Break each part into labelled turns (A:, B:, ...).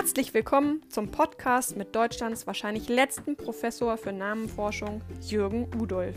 A: Herzlich willkommen zum Podcast mit Deutschlands wahrscheinlich letzten Professor für Namenforschung, Jürgen Udolf.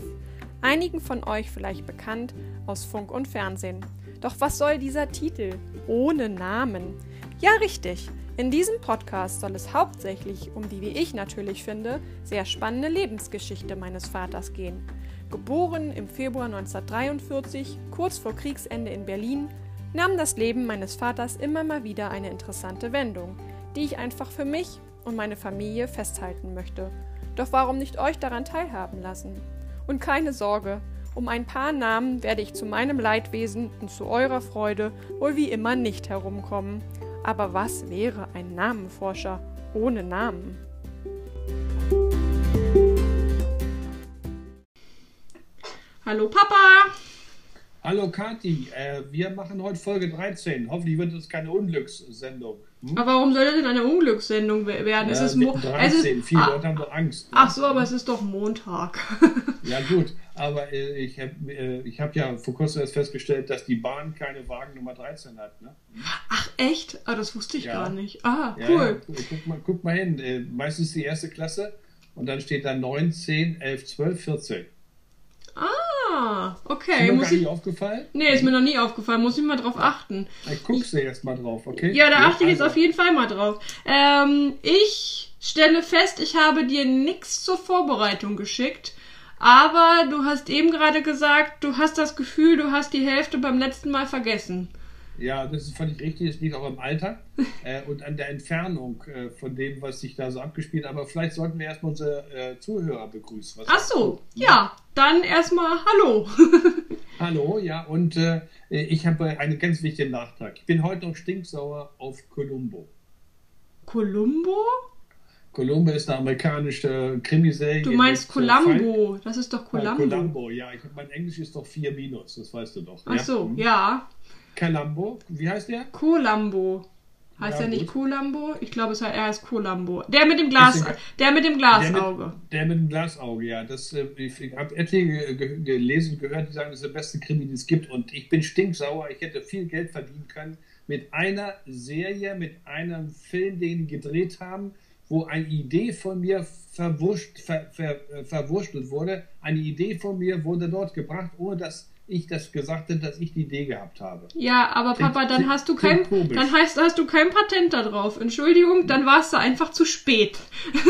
A: Einigen von euch vielleicht bekannt aus Funk und Fernsehen. Doch was soll dieser Titel ohne Namen? Ja, richtig. In diesem Podcast soll es hauptsächlich um die, wie ich natürlich finde, sehr spannende Lebensgeschichte meines Vaters gehen. Geboren im Februar 1943, kurz vor Kriegsende in Berlin, nahm das Leben meines Vaters immer mal wieder eine interessante Wendung die ich einfach für mich und meine Familie festhalten möchte. Doch warum nicht euch daran teilhaben lassen? Und keine Sorge, um ein paar Namen werde ich zu meinem Leidwesen und zu eurer Freude wohl wie immer nicht herumkommen. Aber was wäre ein Namenforscher ohne Namen?
B: Hallo Papa!
C: Hallo Kathi, äh, wir machen heute Folge 13. Hoffentlich wird es keine Unglückssendung.
B: Hm? Aber warum soll das denn eine Unglückssendung werden? Ja,
C: es ist, Mo 13. Es ist, Viele ah, Leute haben doch Angst.
B: Ach so, aber es ist doch Montag.
C: ja gut, aber äh, ich habe äh, hab ja vor kurzem erst festgestellt, dass die Bahn keine Wagen Nummer 13 hat. Ne?
B: Ach echt? Ah, das wusste ich ja. gar nicht. Ah, cool.
C: Ja, guck, mal, guck mal hin. Äh, meistens die erste Klasse und dann steht da 9, 10, 11, 12, 14.
B: Ah. Ah, okay.
C: Ist mir gar nicht aufgefallen?
B: Nee, ist mir noch nie aufgefallen. Muss ich mal drauf achten.
C: Ich guck's dir jetzt mal drauf, okay?
B: Ja, da achte ich jetzt also. auf jeden Fall mal drauf. Ähm, ich stelle fest, ich habe dir nichts zur Vorbereitung geschickt. Aber du hast eben gerade gesagt, du hast das Gefühl, du hast die Hälfte beim letzten Mal vergessen.
C: Ja, das ist völlig richtig. Es liegt auch am Alter äh, und an der Entfernung äh, von dem, was sich da so abgespielt hat. Aber vielleicht sollten wir erstmal unsere äh, Zuhörer begrüßen.
B: Was Ach so, ja. Dann erstmal Hallo.
C: Hallo, ja. Und äh, ich habe einen ganz wichtigen Nachtrag. Ich bin heute noch stinksauer auf Columbo.
B: Columbo?
C: Columbo ist eine amerikanische Krimiserie.
B: Du meinst Columbo, das ist doch Columbo.
C: Ja, Columbo, ja. Ich, mein Englisch ist doch 4 minus, das weißt du doch.
B: Ach so, ja. Ja.
C: Columbo, wie heißt der?
B: Columbo. Heißt ja, er nicht Columbo? Ich glaube, er heißt Columbo. Der mit dem Glas, der mit dem Glasauge.
C: Der, der mit, dem Glasauge, ja. Das, äh, ich habe etliche gelesen und gehört, die sagen, das ist der beste Krimi, den es gibt. Und ich bin stinksauer. Ich hätte viel Geld verdienen können mit einer Serie, mit einem Film, den die gedreht haben, wo eine Idee von mir verwurscht, ver, ver, äh, verwurschtelt wurde. Eine Idee von mir wurde dort gebracht, ohne dass ich das gesagt habe, dass ich die Idee gehabt habe.
B: Ja, aber Papa, dann hast du kein, dann heißt, hast du kein Patent darauf. Entschuldigung, dann warst du einfach zu spät.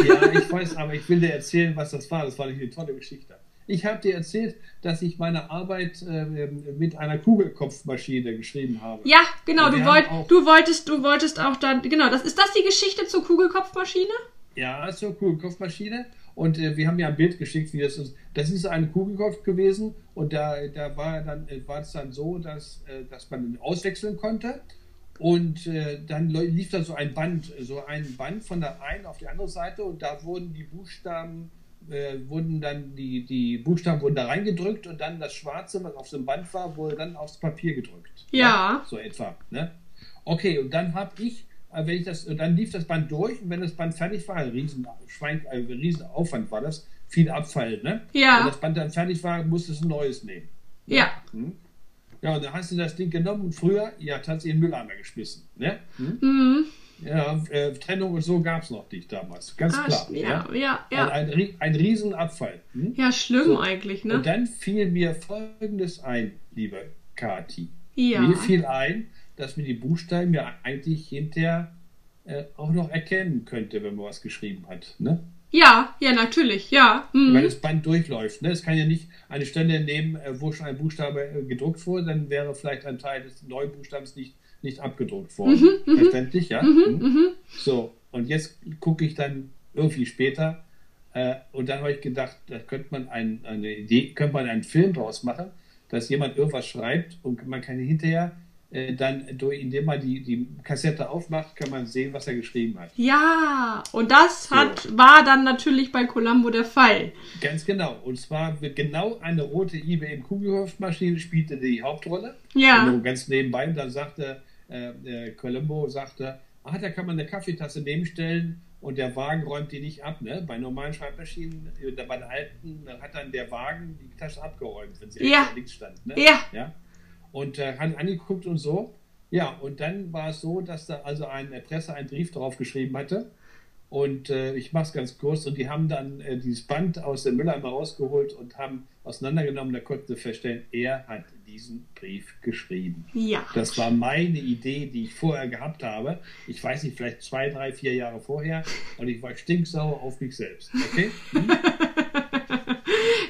C: Ja, ich weiß, aber ich will dir erzählen, was das war. Das war eine tolle Geschichte. Ich habe dir erzählt, dass ich meine Arbeit äh, mit einer Kugelkopfmaschine geschrieben habe.
B: Ja, genau. Du, wollt, du wolltest, du wolltest auch dann, genau. Das ist das die Geschichte zur Kugelkopfmaschine?
C: Ja, zur Kugelkopfmaschine. Und äh, wir haben ja ein Bild geschickt, wie das ist. Das ist ein Kugelkopf gewesen und da, da war, dann, äh, war es dann so, dass, äh, dass man auswechseln konnte. Und äh, dann lief da so ein Band, so ein Band von der einen auf die andere Seite und da wurden die Buchstaben, äh, wurden dann die, die Buchstaben wurden da reingedrückt und dann das Schwarze, was auf dem Band war, wurde dann aufs Papier gedrückt.
B: Ja. ja
C: so etwa. Ne? Okay, und dann habe ich wenn ich das, dann lief das Band durch und wenn das Band fertig war, ein riesen, Schwein, ein riesen Aufwand war das, viel Abfall, ne?
B: Ja.
C: Wenn das Band dann fertig war, musstest du ein neues nehmen.
B: Ja.
C: Hm? Ja, und dann hast du das Ding genommen und früher, ja, tatsächlich in den Mülleimer geschmissen, ne? Hm? Mhm. Ja, äh, Trennung und so gab es noch nicht damals, ganz ah, klar.
B: Ja, ja, ja. ja.
C: Ein, ein, ein Riesenabfall. Hm?
B: Ja, schlimm so. eigentlich, ne?
C: Und dann fiel mir Folgendes ein, liebe Kati.
B: Ja.
C: Mir fiel ein, dass mir die Buchstaben ja eigentlich hinterher äh, auch noch erkennen könnte, wenn man was geschrieben hat. Ne?
B: Ja, ja, natürlich, ja.
C: Mhm. Weil das Band durchläuft. Ne? Es kann ja nicht eine Stelle nehmen, äh, wo schon ein Buchstabe äh, gedruckt wurde, dann wäre vielleicht ein Teil des neuen Buchstabens nicht, nicht abgedruckt worden. Mhm, mhm. Verständlich, ja? Mhm, mhm, mhm. So, und jetzt gucke ich dann irgendwie später äh, und dann habe ich gedacht, da könnte man ein, eine Idee, könnte man einen Film draus machen, dass jemand irgendwas schreibt und man kann hinterher äh, dann, indem man die, die Kassette aufmacht, kann man sehen, was er geschrieben hat.
B: Ja, und das hat, so. war dann natürlich bei Columbo der Fall.
C: Ganz genau. Und zwar genau eine rote IBM Kugelhofmaschine spielte die Hauptrolle.
B: Ja.
C: Und ganz nebenbei, dann sagte äh, äh, Columbo, sagte, ah, da kann man eine Kaffeetasse nebenstellen und der Wagen räumt die nicht ab. Ne? Bei normalen Schreibmaschinen, äh, bei den alten, hat dann der Wagen die Tasche abgeräumt, wenn sie
B: ja.
C: links stand. Ne?
B: Ja.
C: ja und äh, hat angeguckt und so. Ja, und dann war es so, dass da also eine Presse einen Brief drauf geschrieben hatte. Und äh, ich mache es ganz kurz. Und die haben dann äh, dieses Band aus dem Mülleimer rausgeholt und haben auseinandergenommen. Da konnten sie feststellen, er hat diesen Brief geschrieben.
B: Ja.
C: Das war meine Idee, die ich vorher gehabt habe. Ich weiß nicht, vielleicht zwei, drei, vier Jahre vorher. Und ich war stinksauer auf mich selbst. Okay? Hm?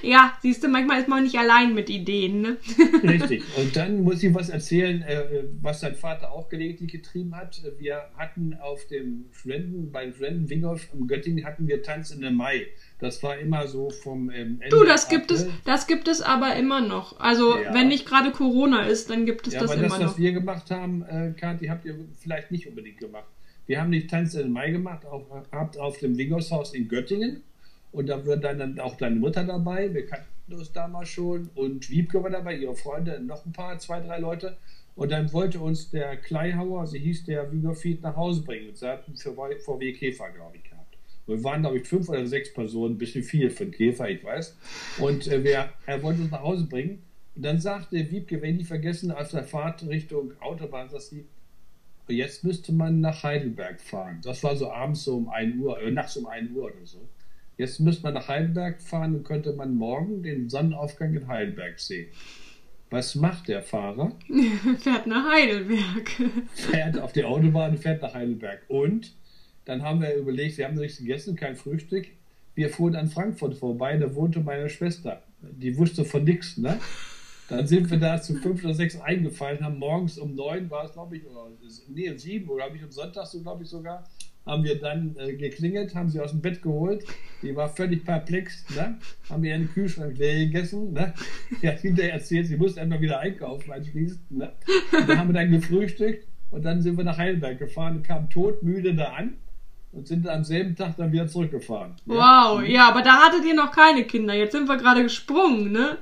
B: Ja, siehst du, manchmal ist man nicht allein mit Ideen, ne?
C: Richtig. Und dann muss ich was erzählen, äh, was sein Vater auch gelegentlich getrieben hat. Wir hatten auf dem Studenten, beim Studenten Winghoff im Göttingen hatten wir Tanz in den Mai. Das war immer so vom ähm, Ende
B: Du, das gibt
C: April.
B: es, das gibt es aber immer noch. Also,
C: Ja.
B: wenn nicht gerade Corona ist, dann gibt es
C: Ja,
B: das
C: aber
B: immer
C: das,
B: noch.
C: was wir gemacht haben, äh, Kathi, habt ihr vielleicht nicht unbedingt gemacht. Wir haben nicht Tanz in den Mai gemacht, auf, habt auf dem Winghaushaus in Göttingen. Und da war dann, auch deine Mutter dabei. Wir kannten uns damals schon. Und Wiebke war dabei, ihre Freunde, noch ein paar, zwei, drei Leute. Und dann wollte uns der Kleihauer, sie hieß der Wiegerfied, nach Hause bringen. Und sie hatten für VW Käfer, glaube ich, gehabt. Wir waren, glaube ich, fünf oder sechs Personen, ein bisschen viel für einen Käfer, ich weiß. Und äh, wir, er wollte uns nach Hause bringen. Und dann sagte Wiebke, wenn ich vergessen, auf der Fahrt Richtung Autobahn, dass sie, jetzt müsste man nach Heidelberg fahren. Das war so abends so um 1 Uhr, äh, nachts um 1 Uhr oder so. Jetzt müsste man nach Heidelberg fahren und könnte man morgen den Sonnenaufgang in Heidelberg sehen. Was macht der Fahrer?
B: Fährt nach Heidelberg.
C: Fährt auf die Autobahn und fährt nach Heidelberg. Und dann haben wir überlegt, wir haben nichts gegessen, kein Frühstück. Wir fuhren an Frankfurt vorbei, da wohnte meine Schwester. Die wusste von nichts, ne? Dann sind wir da zu fünf oder sechs eingefallen, haben morgens um neun war es, glaube ich, oder nee, um sieben oder habe ich am Sonntag so, glaube ich, sogar, haben wir dann äh, geklingelt, haben sie aus dem Bett geholt. Die war völlig perplex, ne? Haben ihr einen Kühlschrank leer gegessen, ne? Die hat hinterher erzählt, sie musste einmal wieder einkaufen anschließend, ne? Und dann haben wir dann gefrühstückt und dann sind wir nach Heidelberg gefahren kamen todmüde da an und sind am selben Tag dann wieder zurückgefahren. Ja?
B: Wow, ja, aber da hattet ihr noch keine Kinder. Jetzt sind wir gerade gesprungen, ne?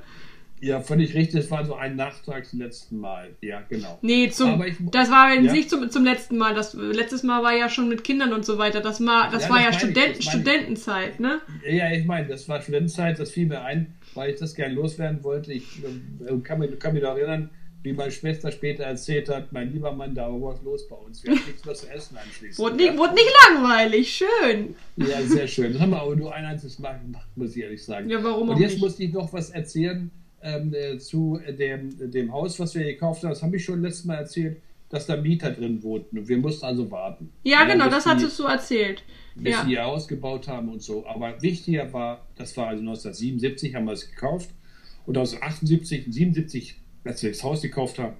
C: Ja, völlig richtig. Das war so ein Nachtrag zum letzten Mal. Ja, genau.
B: Nee, zum,
C: ich-
B: das war
C: Ja.
B: nicht zum, zum letzten Mal. Das letztes Mal war ja schon mit Kindern und so weiter. Das, mal, das
C: Ja,
B: war
C: das
B: ja Student,
C: ich.
B: Studentenzeit, ne?
C: Ja, ich meine, das war Studentenzeit, das fiel mir ein, weil ich das gerne loswerden wollte. Ich äh, kann, mich, kann mich noch erinnern, wie meine Schwester später erzählt hat, mein lieber Mann, da war was los bei uns. Wir hatten nichts mehr zu essen anschließend.
B: Wurde nicht, wurde nicht langweilig, schön.
C: Ja, sehr schön. Das haben wir aber nur ein einziges Mal gemacht, muss ich ehrlich sagen.
B: Ja, warum
C: Und
B: auch
C: jetzt
B: nicht?
C: musste ich noch was erzählen ähm, äh, zu dem, dem Haus, was wir gekauft haben. Das habe ich schon letztes Mal erzählt, dass da Mieter drin wohnten. Und wir mussten also warten.
B: Ja, genau, das
C: die-
B: hattest du erzählt.
C: bis
B: Ja.
C: die ausgebaut haben und so. Aber wichtiger war, das war also 1977 haben wir es gekauft und 1978 und 77, als wir das Haus gekauft haben,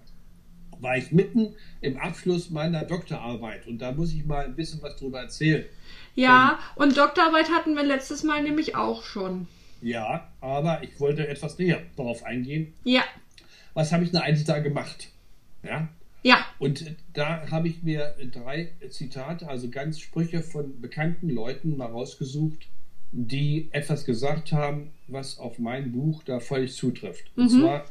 C: war ich mitten im Abschluss meiner Doktorarbeit und da muss ich mal ein bisschen was drüber erzählen.
B: Ja, und Doktorarbeit hatten wir letztes Mal nämlich auch schon.
C: Ja, aber ich wollte etwas näher darauf eingehen.
B: Ja,
C: Was habe ich denn eigentlich da gemacht? Ja,
B: ja,
C: Und da habe ich mir drei Zitate, also ganz Sprüche von bekannten Leuten mal rausgesucht, die etwas gesagt haben, was auf mein Buch da völlig zutrifft. Und zwar,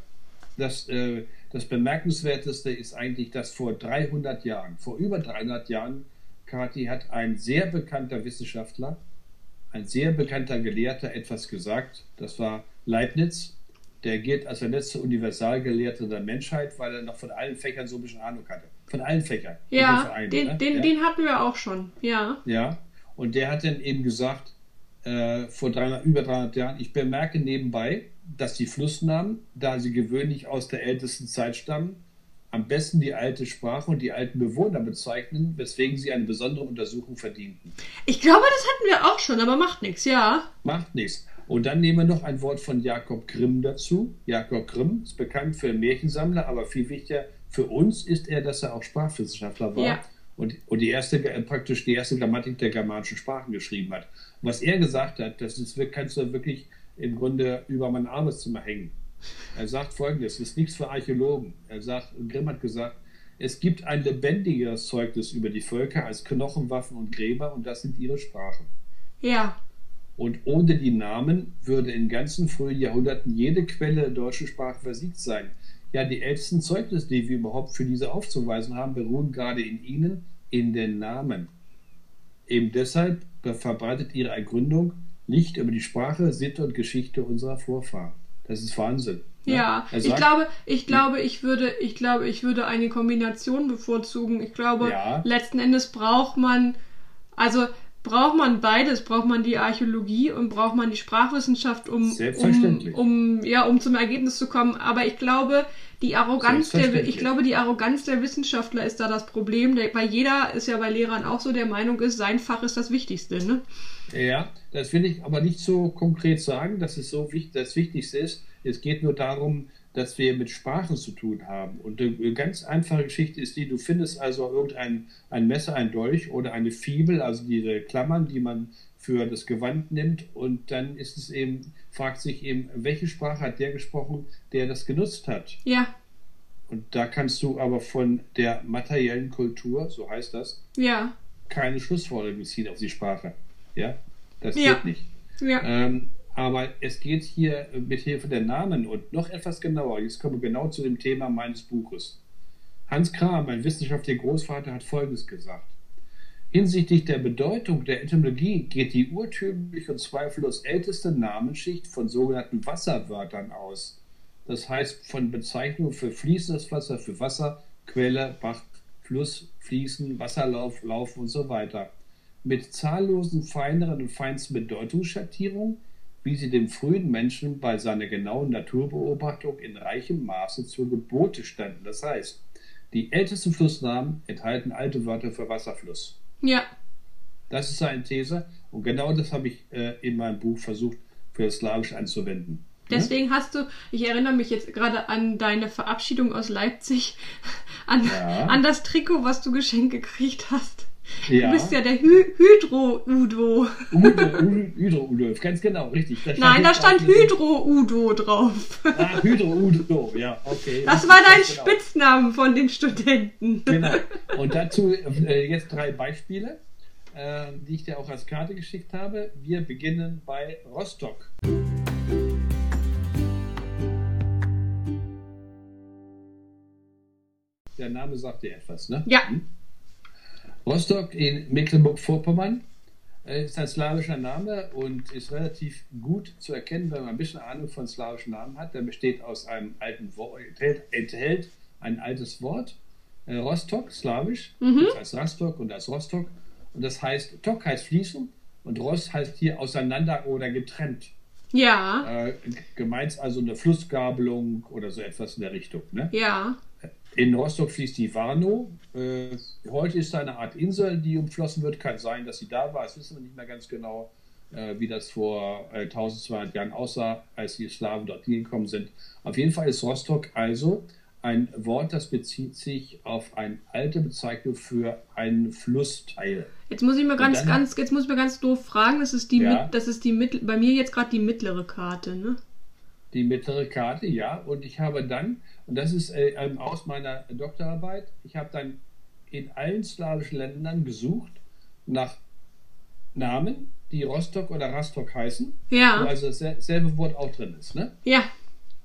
C: das, äh, das Bemerkenswerteste ist eigentlich, dass vor 300 Jahren, vor über 300 Jahren, Kathi hat ein sehr bekannter Wissenschaftler, ein sehr bekannter Gelehrter etwas gesagt. Das war Leibniz. Der gilt als der letzte Universalgelehrte der Menschheit, weil er noch von allen Fächern so ein bisschen Ahnung hatte. Von allen Fächern.
B: ja,
C: einen,
B: den,
C: ne?
B: den,
C: ja.
B: den hatten wir auch schon. Ja,
C: Ja, und der hat dann eben gesagt, äh, vor 300, über 300 Jahren, ich bemerke nebenbei, dass die Flussnamen, da sie gewöhnlich aus der ältesten Zeit stammen, am besten die alte Sprache und die alten Bewohner bezeichnen, weswegen sie eine besondere Untersuchung verdienten.
B: ich glaube, das hatten wir auch schon, aber macht nichts, ja.
C: Macht nichts. Und dann nehmen wir noch ein Wort von Jakob Grimm dazu. Jakob Grimm ist bekannt für Märchensammler, aber viel wichtiger für uns ist er, dass er auch Sprachwissenschaftler war
B: Ja.
C: und, und die erste, äh, praktisch die erste Grammatik der germanischen Sprachen geschrieben hat. Und was er gesagt hat, das ist, kannst du wirklich im Grunde über mein Arbeitszimmer hängen. Er sagt folgendes, es ist nichts für Archäologen. Er sagt, Grimm hat gesagt, es gibt ein lebendigeres Zeugnis über die Völker als Knochen, Waffen und Gräber und das sind ihre Sprachen.
B: Ja,
C: Und ohne die Namen würde in ganzen frühen Jahrhunderten jede Quelle der deutschen Sprache versiegt sein. Ja, die ältesten Zeugnisse, die wir überhaupt für diese aufzuweisen haben, beruhen gerade in ihnen, in den Namen. Eben deshalb verbreitet ihre Ergründung Licht über die Sprache, Sitte und Geschichte unserer Vorfahren. Das ist Wahnsinn.
B: Ne? Ja, ich glaube, ich glaube, ich würde, ich glaube, ich würde eine Kombination bevorzugen. Ich glaube, ja. letzten Endes braucht man, also braucht man beides, braucht man die Archäologie und braucht man die Sprachwissenschaft, um, um, um, ja, um zum Ergebnis zu kommen. Aber ich glaube, die Arroganz der, ich glaube, die Arroganz der Wissenschaftler ist da das Problem, weil jeder ist ja bei Lehrern auch so der Meinung ist, sein Fach ist das Wichtigste, ne?
C: Ja, das will ich aber nicht so konkret sagen, dass es so wichtig, das Wichtigste ist. Es geht nur darum, dass wir mit Sprachen zu tun haben. Und eine ganz einfache Geschichte ist die, du findest also irgendein ein Messer, ein Dolch oder eine Fibel, also diese Klammern, die man für das Gewand nimmt und dann ist es eben, fragt sich eben, welche Sprache hat der gesprochen, der das genutzt hat.
B: Ja.
C: Und da kannst du aber von der materiellen Kultur, so heißt das,
B: ja.
C: keine Schlussfolgerung ziehen auf die Sprache. Ja, das ja. geht nicht.
B: Ja.
C: Ähm, aber es geht hier mit Hilfe der Namen und noch etwas genauer. Jetzt kommen wir genau zu dem Thema meines Buches. Hans Kram, mein wissenschaftlicher Großvater, hat Folgendes gesagt. Hinsichtlich der Bedeutung der Etymologie geht die urtümliche und zweifellos älteste Namensschicht von sogenannten Wasserwörtern aus. Das heißt von Bezeichnungen für fließendes Wasser, für Wasser, Quelle, Bach, Fluss, Fließen, Wasserlauf, Lauf und so weiter. Mit zahllosen feineren und feinsten Bedeutungsschattierungen wie sie dem frühen Menschen bei seiner genauen Naturbeobachtung in reichem Maße zur Gebote standen. Das heißt, die ältesten Flussnamen enthalten alte Wörter für Wasserfluss.
B: Ja.
C: Das ist seine These und genau das habe ich äh, in meinem Buch versucht für das Slawisch anzuwenden.
B: Deswegen hast du, ich erinnere mich jetzt gerade an deine Verabschiedung aus Leipzig, an, ja. an das Trikot, was du geschenkt gekriegt hast. Ja. Du bist ja der Hy Hydro-Udo.
C: Hydro-Udo, ganz genau, richtig.
B: Da Nein, da stand Hydro-Udo drauf.
C: Ah, Hydro-Udo, ja, okay.
B: Das war dein genau. Spitznamen von den Studenten.
C: Genau. Und dazu äh, jetzt drei Beispiele, äh, die ich dir auch als Karte geschickt habe. Wir beginnen bei Rostock. Der Name sagt dir etwas, ne?
B: Ja. Hm?
C: Rostock in Mecklenburg-Vorpommern äh, ist ein slawischer Name und ist relativ gut zu erkennen, wenn man ein bisschen Ahnung von slawischen Namen hat. Der besteht aus einem alten Wort, enthält, enthält ein altes Wort, äh, Rostock, slawisch, mhm. das heißt Rostock und das Rostock. Und das heißt, Tok heißt fließen und Rost heißt hier auseinander oder getrennt.
B: Ja.
C: Äh, gemeint also eine Flussgabelung oder so etwas in der Richtung. Ne?
B: Ja.
C: In Rostock fließt die Warnow. Äh, heute ist da eine Art Insel, die umflossen wird. Kann sein, dass sie da war. Das wissen wir nicht mehr ganz genau, äh, wie das vor äh, 1200 Jahren aussah, als die Slawen dort hingekommen sind. Auf jeden Fall ist Rostock also ein Wort, das bezieht sich auf eine alte Bezeichnung für einen Flussteil.
B: Jetzt muss ich mir ganz, ganz, jetzt muss ich mir ganz doof fragen. Das ist die, ja. das ist die bei mir jetzt gerade die mittlere Karte, ne?
C: Die mittlere Karte, ja. Und ich habe dann und das ist äh, ähm, aus meiner Doktorarbeit. Ich habe dann in allen slawischen Ländern gesucht nach Namen, die Rostock oder Rastok heißen.
B: Ja.
C: Wo also dasselbe Wort auch drin ist. Ne?
B: Ja.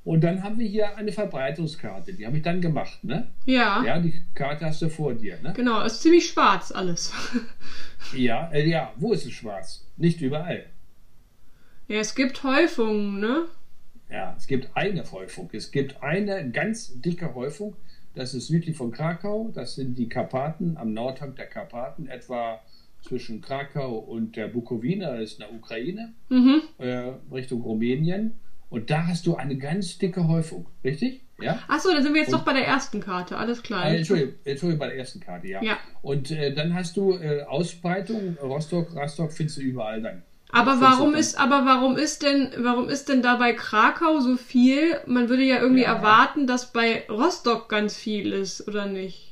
C: Und dann haben wir hier eine Verbreitungskarte. Die habe ich dann gemacht. Ne?
B: Ja.
C: Ja, die Karte hast du vor dir. Ne?
B: Genau, ist ziemlich schwarz alles.
C: ja, äh, ja. Wo ist es schwarz? Nicht überall.
B: Ja, es gibt Häufungen, ne?
C: Ja, es gibt eine Häufung. Es gibt eine ganz dicke Häufung. Das ist südlich von Krakau. Das sind die Karpaten am Nordhang der Karpaten, etwa zwischen Krakau und der Bukowina, das ist in der Ukraine, mhm. äh, Richtung Rumänien. Und da hast du eine ganz dicke Häufung, richtig? Ja?
B: Achso, dann sind wir jetzt und, doch bei der ersten Karte, alles klar.
C: Äh, Entschuldigung, Entschuldigung, bei der ersten Karte, ja.
B: ja.
C: Und äh, dann hast du äh, Ausbreitung, Rostock, Rostock findest du überall dann.
B: Aber warum ist, aber warum ist denn, warum ist denn da bei Krakau so viel? Man würde ja irgendwie ja. erwarten, dass bei Rostock ganz viel ist, oder nicht?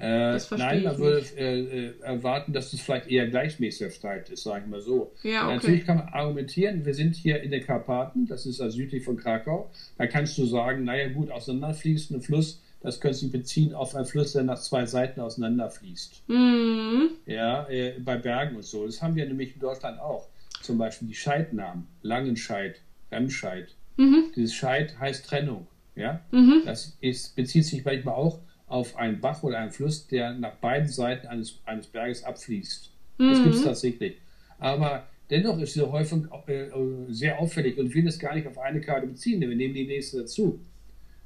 C: Äh, nein, man würde äh, äh, erwarten, dass es vielleicht eher gleichmäßig verteilt ist, sagen wir so.
B: Ja, okay.
C: Natürlich kann man argumentieren, wir sind hier in den Karpaten, das ist also südlich von Krakau. Da kannst du sagen, naja gut, auseinanderfließender Fluss, das können Sie beziehen auf einen Fluss, der nach zwei Seiten auseinanderfließt.
B: Mhm.
C: Ja, äh, bei Bergen und so. Das haben wir nämlich in Deutschland auch zum Beispiel die Scheidnamen, Langenscheid, Remscheid. Mhm. Dieses Scheid heißt Trennung. Ja? Mhm. Das ist, bezieht sich manchmal auch auf einen Bach oder einen Fluss, der nach beiden Seiten eines, eines Berges abfließt. Mhm. Das gibt es tatsächlich. Aber dennoch ist diese Häufung äh, sehr auffällig und will das gar nicht auf eine Karte beziehen, denn wir nehmen die nächste dazu.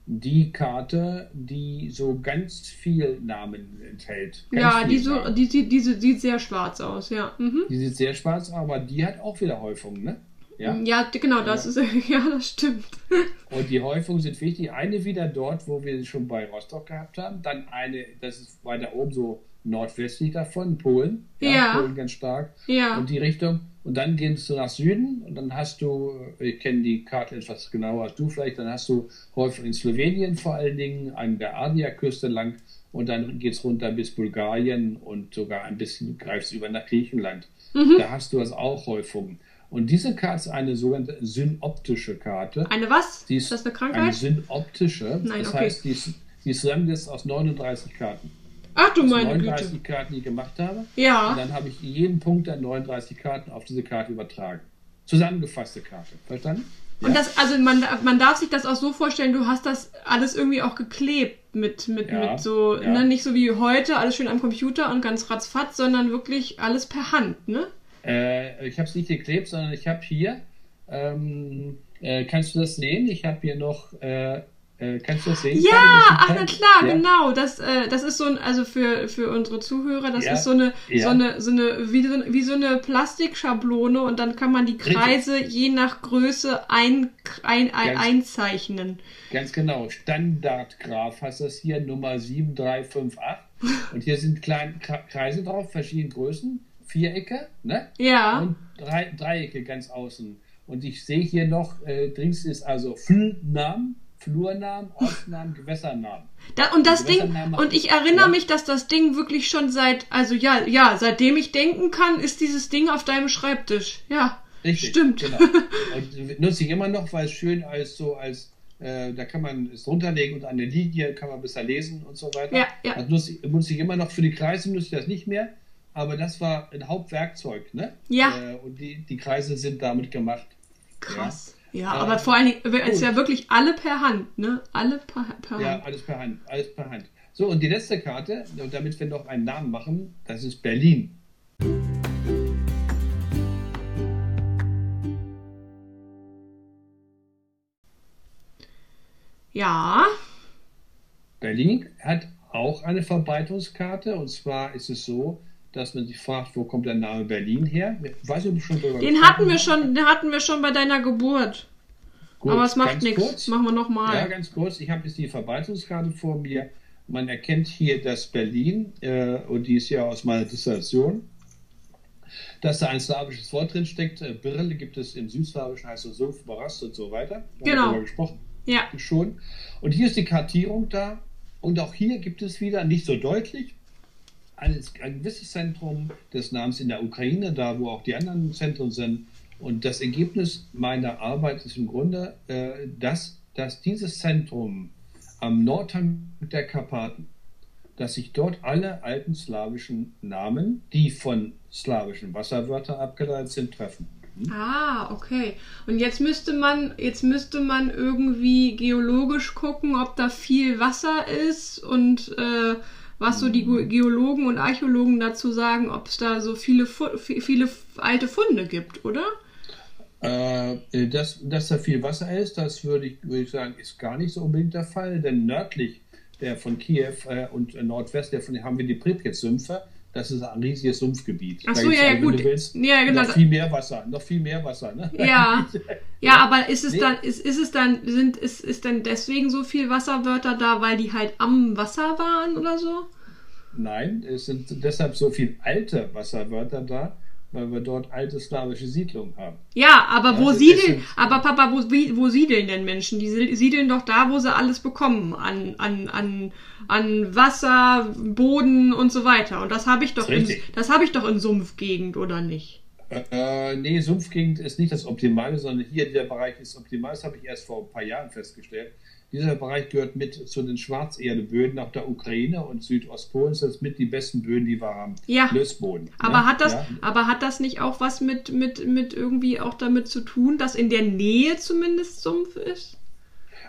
C: Die Karte, die so ganz viel Namen enthält. Ganz
B: Ja, die, so, die, die, die sieht sehr schwarz aus, ja. Mhm.
C: die sieht sehr schwarz, aus, aber die hat auch wieder Häufungen, ne? Ja.
B: Ja, genau, das ist, ja, das stimmt.
C: Und die Häufungen sind wichtig. Eine wieder dort, wo wir sie schon bei Rostock gehabt haben. Dann eine, das ist weiter oben so nordwestlich davon, Polen.
B: Ja.
C: Polen ganz stark.
B: Ja.
C: Und die Richtung. Und dann gehst du nach Süden und dann hast du, äh, ich kenne die Karte etwas genauer als du vielleicht, dann hast du häufig in Slowenien vor allen Dingen an der Adriaküste lang und dann geht es runter bis Bulgarien und sogar ein bisschen greifst über nach Griechenland.
B: Mhm.
C: Da hast du das auch Häufungen. Und diese Karte ist eine sogenannte synoptische Karte.
B: Eine was?
C: Die
B: ist das eine
C: Eine
B: Krankheit?
C: synoptische.
B: Nein,
C: das
B: okay.
C: heißt, die ist, die ist zusammengesetzt aus 39 Karten.
B: Ach du meine
C: 39
B: Güte.
C: Karten, die ich gemacht habe. Und
B: Ja.
C: dann habe ich jeden Punkt der 39 Karten auf diese Karte übertragen. Zusammengefasste Karte. Verstanden?
B: Und das, also man, man darf sich das auch so vorstellen, du hast das alles irgendwie auch geklebt mit, mit,
C: Ja,
B: mit so,
C: ja.
B: ne, nicht so wie heute, alles schön am Computer und ganz ratzfatz, sondern wirklich alles per Hand, ne?
C: Äh, ich habe es nicht geklebt, sondern ich habe hier, ähm, äh, kannst du das sehen? Ich habe hier noch, äh, äh, kannst du das sehen?
B: Ja, ach na klar,
C: Ja.
B: genau. Das, äh, das ist so ein, also für, für unsere Zuhörer, das
C: Ja,
B: ist so eine,
C: ja.
B: so eine, so eine, wie so, wie so eine Plastikschablone und dann kann man die
C: Richtig.
B: Kreise je nach Größe ein, ein, ein,
C: Ganz-
B: einzeichnen.
C: Ganz genau. Standardgraph hast das hier Nummer 7358. Und hier sind kleine Kreise drauf, verschiedene Größen, Vierecke, ne?
B: Ja.
C: Und drei, Dreiecke ganz außen. Und ich sehe hier noch, äh, drinks ist also Flurnamen, Flurnamen, Ortsnamen, Gewässernamen.
B: Da, und das Ding, und ich erinnere
C: Ja.
B: mich, dass das Ding wirklich schon seit, also ja, ja, seitdem ich denken kann, ist dieses Ding auf deinem Schreibtisch. Ja.
C: Richtig.
B: Stimmt.
C: Genau. Und nutze ich immer noch, weil es schön als so als äh, da kann man es runterlegen und an der Linie kann man besser lesen und so weiter.
B: Ja, ja.
C: Das nutze ich, nutze ich immer noch für die Kreise, nutze ich das nicht mehr. Aber das war ein Hauptwerkzeug, ne?
B: Ja.
C: Äh, und die, die Kreise sind damit gemacht.
B: Krass. Ja,
C: Ja.
B: aber vor allen Dingen, es ist ja wirklich alle per Hand, ne? Alle per, per
C: Ja,
B: Hand.
C: alles per Hand, alles per Hand. So, und die letzte Karte, und damit wir noch einen Namen machen, das ist Berlin.
B: Ja.
C: Berlin hat auch eine Verbreitungskarte und zwar ist es so, dass man sich fragt, wo kommt der Name Berlin her? Ich weiß wir schon drüber
B: Den hatten wir schon, den hatten wir schon bei deiner Geburt.
C: Gut,
B: aber es macht nichts. Machen wir nochmal.
C: Ja, ganz kurz. Ich habe jetzt die Verbreitungskarte vor mir. Man erkennt hier das Berlin, äh, und die ist ja aus meiner Dissertation, dass da ein slawisches Wort drin steckt. Äh, Birle gibt es im Südslawischen, heißt es Sumpf, Barast und so weiter. Wir
B: Genau.
C: darüber gesprochen
B: Ja.
C: schon. Und hier ist die Kartierung da. Und auch hier gibt es wieder, nicht so deutlich, ein, gewisses Zentrum des Namens in der Ukraine, da wo auch die anderen Zentren sind. Und das Ergebnis meiner Arbeit ist im Grunde, äh, dass, dass dieses Zentrum am Nordhang der Karpaten, dass sich dort alle alten slawischen Namen, die von slawischen Wasserwörtern abgeleitet sind, treffen.
B: Ah, okay. Und jetzt müsste man, jetzt müsste man irgendwie geologisch gucken, ob da viel Wasser ist und äh, was so die Ge- Geologen und Archäologen dazu sagen, ob es da so viele, viele alte Funde gibt, oder?
C: Äh, dass, dass da viel Wasser ist, das würde ich, würde ich sagen, ist gar nicht so unbedingt der Fall, denn nördlich der von Kiew äh, und äh, Nordwest davon haben wir die Pripyat-Sümpfe. Das ist ein riesiges Sumpfgebiet.
B: Ach so, ja, ja, gut.
C: Du willst,
B: Ja, genau.
C: Noch viel mehr Wasser, noch viel mehr Wasser. Ne?
B: Ja. Ja, aber ist es
C: Nee.
B: dann, ist, ist es dann, sind, ist, ist denn deswegen so viel Wasserwörter da, weil die halt am Wasser waren oder so?
C: Nein, es sind deshalb so viele alte Wasserwörter da, weil wir dort alte slawische Siedlungen haben.
B: Ja, aber wo
C: das
B: siedeln, aber Papa, wo, wo siedeln denn Menschen? Die si- siedeln doch da, wo sie alles bekommen. An, an, an, an Wasser, Boden und so weiter. Und das habe ich doch
C: Das
B: in, das habe ich doch in Sumpfgegend, oder nicht?
C: Äh, nee, Sumpfgegend ist nicht das Optimale, sondern hier dieser Bereich ist optimal. Das habe ich erst vor ein paar Jahren festgestellt. Dieser Bereich gehört mit zu den Schwarzerdeböden nach der Ukraine und Südostpolen. Das sind mit die besten Böden, die wir haben.
B: Ja.
C: Lösboden.
B: Aber
C: ne?
B: hat das,
C: Ja.
B: aber hat das nicht auch was mit, mit, mit irgendwie auch damit zu tun, dass in der Nähe zumindest Sumpf ist?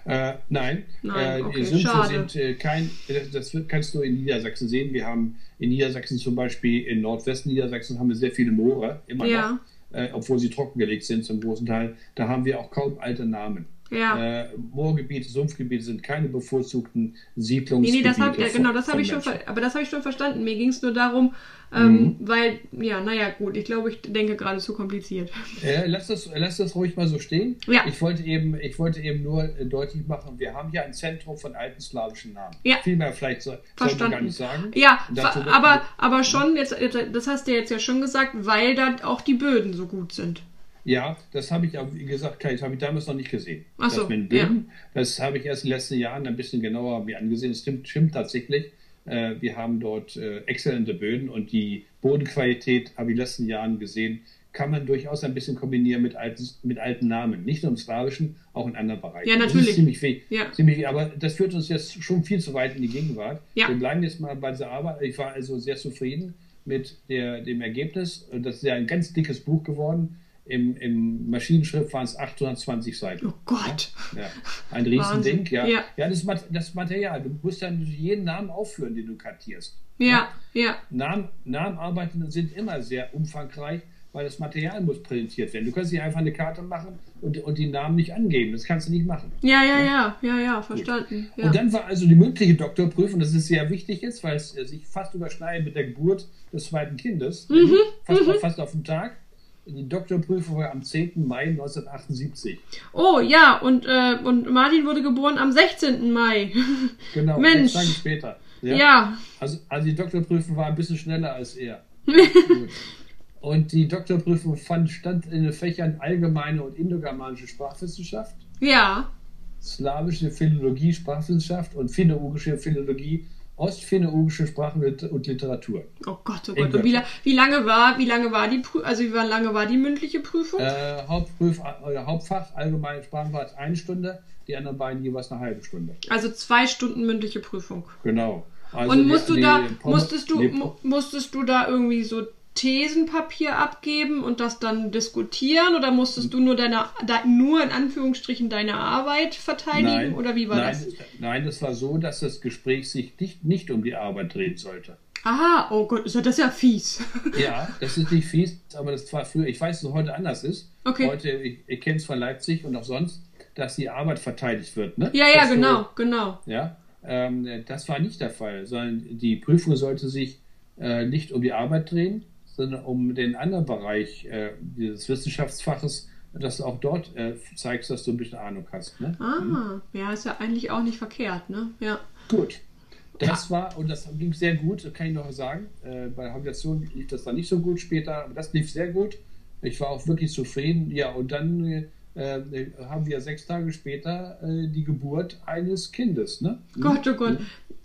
C: Äh, nein,
B: Nein,
C: äh,
B: okay,
C: die Sümpfe
B: schade.
C: sind äh, kein, das kannst du in Niedersachsen sehen. Wir haben in Niedersachsen zum Beispiel, in Nordwesten Niedersachsen haben wir sehr viele Moore, immer
B: Ja.
C: äh, obwohl sie trockengelegt sind zum großen Teil, da haben wir auch kaum alte Namen.
B: Ja.
C: Äh, Moorgebiete, Sumpfgebiete sind keine bevorzugten Siedlungsgebiete.
B: Nee, nee, das hab, ja, genau, das habe ich schon, aber das habe ich schon verstanden. Mir ging es nur darum, ähm, weil, ja, naja, gut, ich glaube, ich denke gerade zu kompliziert.
C: Äh, lass, das, lass das ruhig mal so stehen.
B: Ja.
C: Ich, wollte eben, ich wollte eben nur äh, deutlich machen, wir haben hier ein Zentrum von alten slawischen Namen.
B: Ja.
C: Viel mehr vielleicht so,
B: Verstanden.
C: gar nicht sagen.
B: Ja, aber, aber schon, jetzt, jetzt, das hast du jetzt ja schon gesagt, weil da auch die Böden so gut sind.
C: Ja, das habe ich, wie gesagt, das habe ich damals noch nicht gesehen.
B: Ach so,
C: das mit den Böden, das habe ich erst in den letzten Jahren ein bisschen genauer mir angesehen. Es stimmt, stimmt tatsächlich. Äh, wir haben dort äh, exzellente Böden und die Bodenqualität, habe ich in den letzten Jahren gesehen, kann man durchaus ein bisschen kombinieren mit alten, mit alten Namen. Nicht nur im Slawischen, auch in anderen Bereichen.
B: Ja,
C: Das ist
B: natürlich.
C: ziemlich, we-
B: Ja.
C: ziemlich, aber das führt uns jetzt schon viel zu weit in die Gegenwart.
B: Ja.
C: Wir bleiben jetzt mal bei dieser Arbeit. Ich war also sehr zufrieden mit der, dem Ergebnis. Das ist ja ein ganz dickes Buch geworden. Im, im Maschinenschrift waren es 820 Seiten.
B: Oh Gott.
C: Ja, ein Riesending, ja.
B: Ja.
C: Ja, das, das Material. Du musst dann jeden Namen aufführen, den du kartierst.
B: Ja, ja.
C: Namen, Namenarbeiten sind immer sehr umfangreich, weil das Material muss präsentiert werden. Du kannst nicht einfach eine Karte machen und, und die Namen nicht angeben. Das kannst du nicht machen.
B: Ja, ja, ja, ja, ja, verstanden. Ja.
C: Und dann war also die mündliche Doktorprüfung, das ist sehr wichtig jetzt, weil es sich fast überschneidet mit der Geburt des zweiten Kindes.
B: Mhm,
C: fast, fast auf den Tag. Die Doktorprüfung war am 10. Mai 1978.
B: Oh ja, und, äh, und Martin wurde geboren am 16. Mai.
C: Genau,
B: Mensch.
C: sechs Tage später.
B: Ja.
C: Also, also die Doktorprüfung war ein bisschen schneller als er. Und die Doktorprüfung fand statt in den Fächern allgemeine und indogermanische Sprachwissenschaft,
B: Ja.
C: slawische Philologie, Sprachwissenschaft und finno-ugrische Philologie, ostfinno-ugrische Sprache und Literatur.
B: Oh Gott, oh Gott. Und wie, wie lange war, wie lange war die Prü also wie lange war die mündliche Prüfung?
C: Äh, Hauptprüf, äh, Hauptfach allgemeine Sprachen war es eine Stunde, die anderen beiden jeweils eine halbe Stunde.
B: Also zwei Stunden mündliche Prüfung.
C: Genau. Also
B: Und
C: die-
B: musst du
C: die
B: da, musstest du,
C: die
B: musstest du da irgendwie so Thesenpapier abgeben und das dann diskutieren oder musstest du nur deine, nur in Anführungsstrichen deine Arbeit verteidigen oder wie war
C: nein,
B: das?
C: Nein, das war so, dass das Gespräch sich nicht, nicht um die Arbeit drehen sollte.
B: Aha, oh Gott, ist das ist ja fies.
C: Ja, das ist nicht fies, aber das war früher. Ich weiß, dass es heute anders ist.
B: Okay.
C: Heute, ich, ich kenne es von Leipzig und auch sonst, dass die Arbeit verteidigt wird. Ne?
B: Ja, ja,
C: Dass du-
B: genau, genau.
C: Ja, ähm, das war nicht der Fall, sondern die Prüfung sollte sich äh, nicht um die Arbeit drehen, sondern um den anderen Bereich äh, dieses Wissenschaftsfaches, dass du auch dort äh, zeigst, dass du ein bisschen Ahnung hast. Ne?
B: Ah, ja, ist ja eigentlich auch nicht verkehrt, ne? Ja.
C: Gut. Das war, und das ging sehr gut, kann ich noch sagen. Äh, bei der Habilitation lief das dann nicht so gut später, aber das lief sehr gut. Ich war auch wirklich zufrieden. Ja, und dann äh, haben wir sechs Tage später äh, die Geburt eines Kindes. Ne?
B: Gott, oh Gott,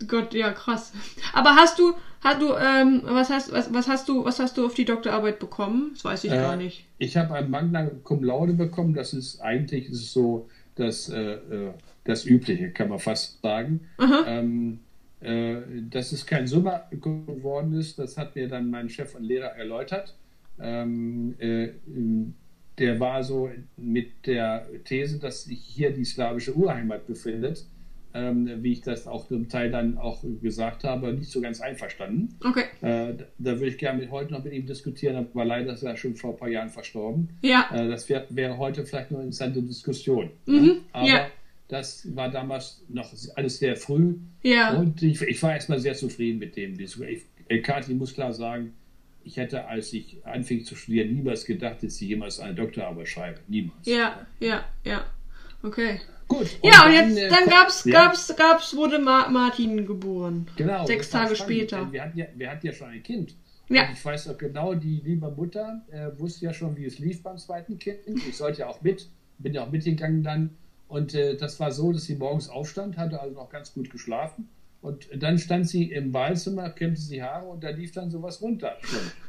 B: Gott, ja, krass. Aber hast du, hast du, ähm, was hast, was, was hast du, was hast du auf die Doktorarbeit bekommen? Das weiß ich
C: Äh,
B: gar nicht.
C: Ich habe ein Magna Cum Laude bekommen. Das ist eigentlich ist so das, äh, äh, das Übliche, kann man fast sagen. Ähm, äh, dass es kein Summa geworden ist, das hat mir dann mein Chef und Lehrer erläutert. Ähm, äh, der war so mit der These, dass sich hier die slawische Urheimat befindet, ähm, wie ich das auch zum Teil dann auch gesagt habe, nicht so ganz einverstanden.
B: Okay.
C: Äh, da, da würde ich gerne mit, heute noch mit ihm diskutieren, aber leider ist er schon vor ein paar Jahren verstorben.
B: Ja.
C: Äh, das wär, wäre heute vielleicht noch eine interessante Diskussion.
B: Mhm,
C: ne? Aber
B: ja.
C: das war damals noch alles sehr früh
B: Ja.
C: und ich, ich war erstmal sehr zufrieden mit dem. Ich, äh, Kathi muss klar sagen, ich hätte, als ich anfing zu studieren, niemals gedacht, dass ich jemals eine Doktorarbeit schreibe. Niemals.
B: Ja, ja, ja. Okay.
C: Gut.
B: Ja, und
C: dann,
B: jetzt,
C: äh,
B: dann
C: kommt-
B: gab's,
C: ja.
B: gab's, gab's, wurde Ma Martin geboren.
C: Genau.
B: Sechs Tage
C: spannend,
B: später.
C: Wir hatten, ja, wir hatten ja schon ein Kind.
B: Ja.
C: Und ich weiß noch genau, die liebe Mutter äh, wusste ja schon, wie es lief beim zweiten Kind. Ich sollte ja auch mit, bin ja auch mitgegangen dann. Und äh, das war so, dass sie morgens aufstand, hatte also noch ganz gut geschlafen. Und dann stand sie im Ballzimmer, kämmte sie Haare und da lief dann sowas runter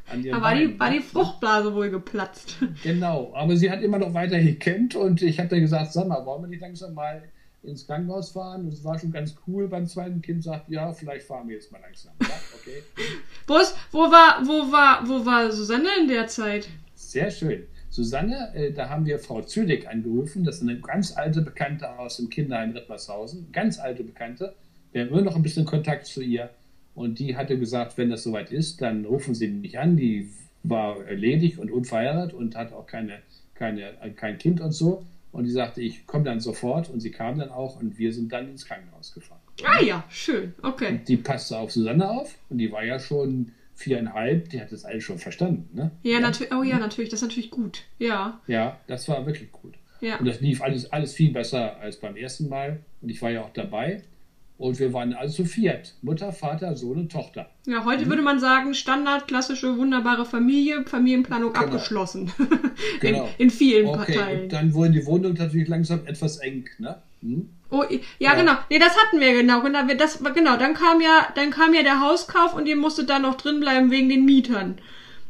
C: an ihren
B: Da war die, war
C: ne?
B: die Fruchtblase wohl geplatzt.
C: Genau, aber sie hat immer noch weiter gekämmt und ich habe dann gesagt, sag mal, wollen wir nicht langsam mal ins Krankenhaus fahren? Es war schon ganz cool beim zweiten Kind, sagt, ja, vielleicht fahren wir jetzt mal langsam. Ja, okay.
B: Wo, ist, wo war, wo war, wo war Susanne in der Zeit?
C: Sehr schön. Susanne, äh, da haben wir Frau Züdig angerufen. Das ist eine ganz alte Bekannte aus dem Kinderheim Rittmershausen. Ganz alte Bekannte. Wir haben immer noch ein bisschen Kontakt zu ihr. Und die hatte gesagt, wenn das soweit ist, dann rufen Sie mich an. Die war ledig und unverheiratet und hat auch keine, keine, kein Kind und so. Und die sagte, ich komme dann sofort und sie kam dann auch und wir sind dann ins Krankenhaus gefahren.
B: Ah ja, schön, okay.
C: Die passte auf Susanne auf und die war ja schon viereinhalb, die hat das alles schon verstanden. Ne?
B: Ja, ja. natürlich, oh ja, natürlich, das ist natürlich gut. Ja.
C: Ja, das war wirklich gut.
B: Ja.
C: Und das lief alles, alles viel besser als beim ersten Mal. Und ich war ja auch dabei. Und wir waren also viert. Mutter, Vater, Sohn und Tochter.
B: Ja, heute mhm. würde man sagen, Standard, klassische, wunderbare Familie, Familienplanung genau. abgeschlossen.
C: genau.
B: in, in vielen
C: okay.
B: Parteien.
C: Und dann wurden die Wohnungen natürlich langsam etwas eng, ne? Hm?
B: Oh, ja, ja, genau. Nee, das hatten wir genau. Genau, das, genau. Dann kam ja, dann kam ja der Hauskauf und ihr musstet da noch drin bleiben wegen den Mietern.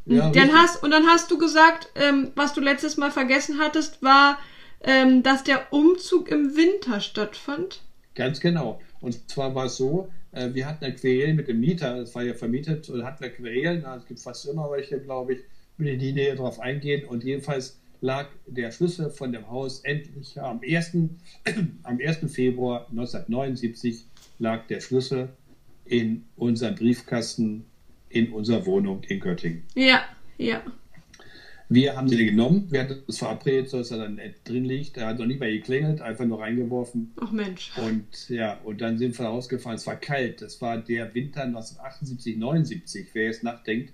B: Ja, dann hast, und dann hast du gesagt, ähm, was du letztes Mal vergessen hattest, war, ähm, dass der Umzug im Winter stattfand.
C: Ganz genau. Und zwar war es so, äh, wir hatten eine Querelen mit dem Mieter, das war ja vermietet, und hatten wir Querelen, es gibt fast immer welche, glaube ich, will ich nie näher darauf eingehen. Und jedenfalls lag der Schlüssel von dem Haus endlich am 1. am 1. Februar 1979 lag der Schlüssel in unserem Briefkasten in unserer Wohnung in Göttingen.
B: Ja, ja.
C: Wir haben sie genommen, wir hatten es verabredet, dass er dann drin liegt. Er hat noch nicht mal geklingelt, einfach nur reingeworfen.
B: Ach Mensch.
C: Und ja, und dann sind wir rausgefahren. Es war kalt. Das war der Winter 1978, 79. Wer jetzt nachdenkt,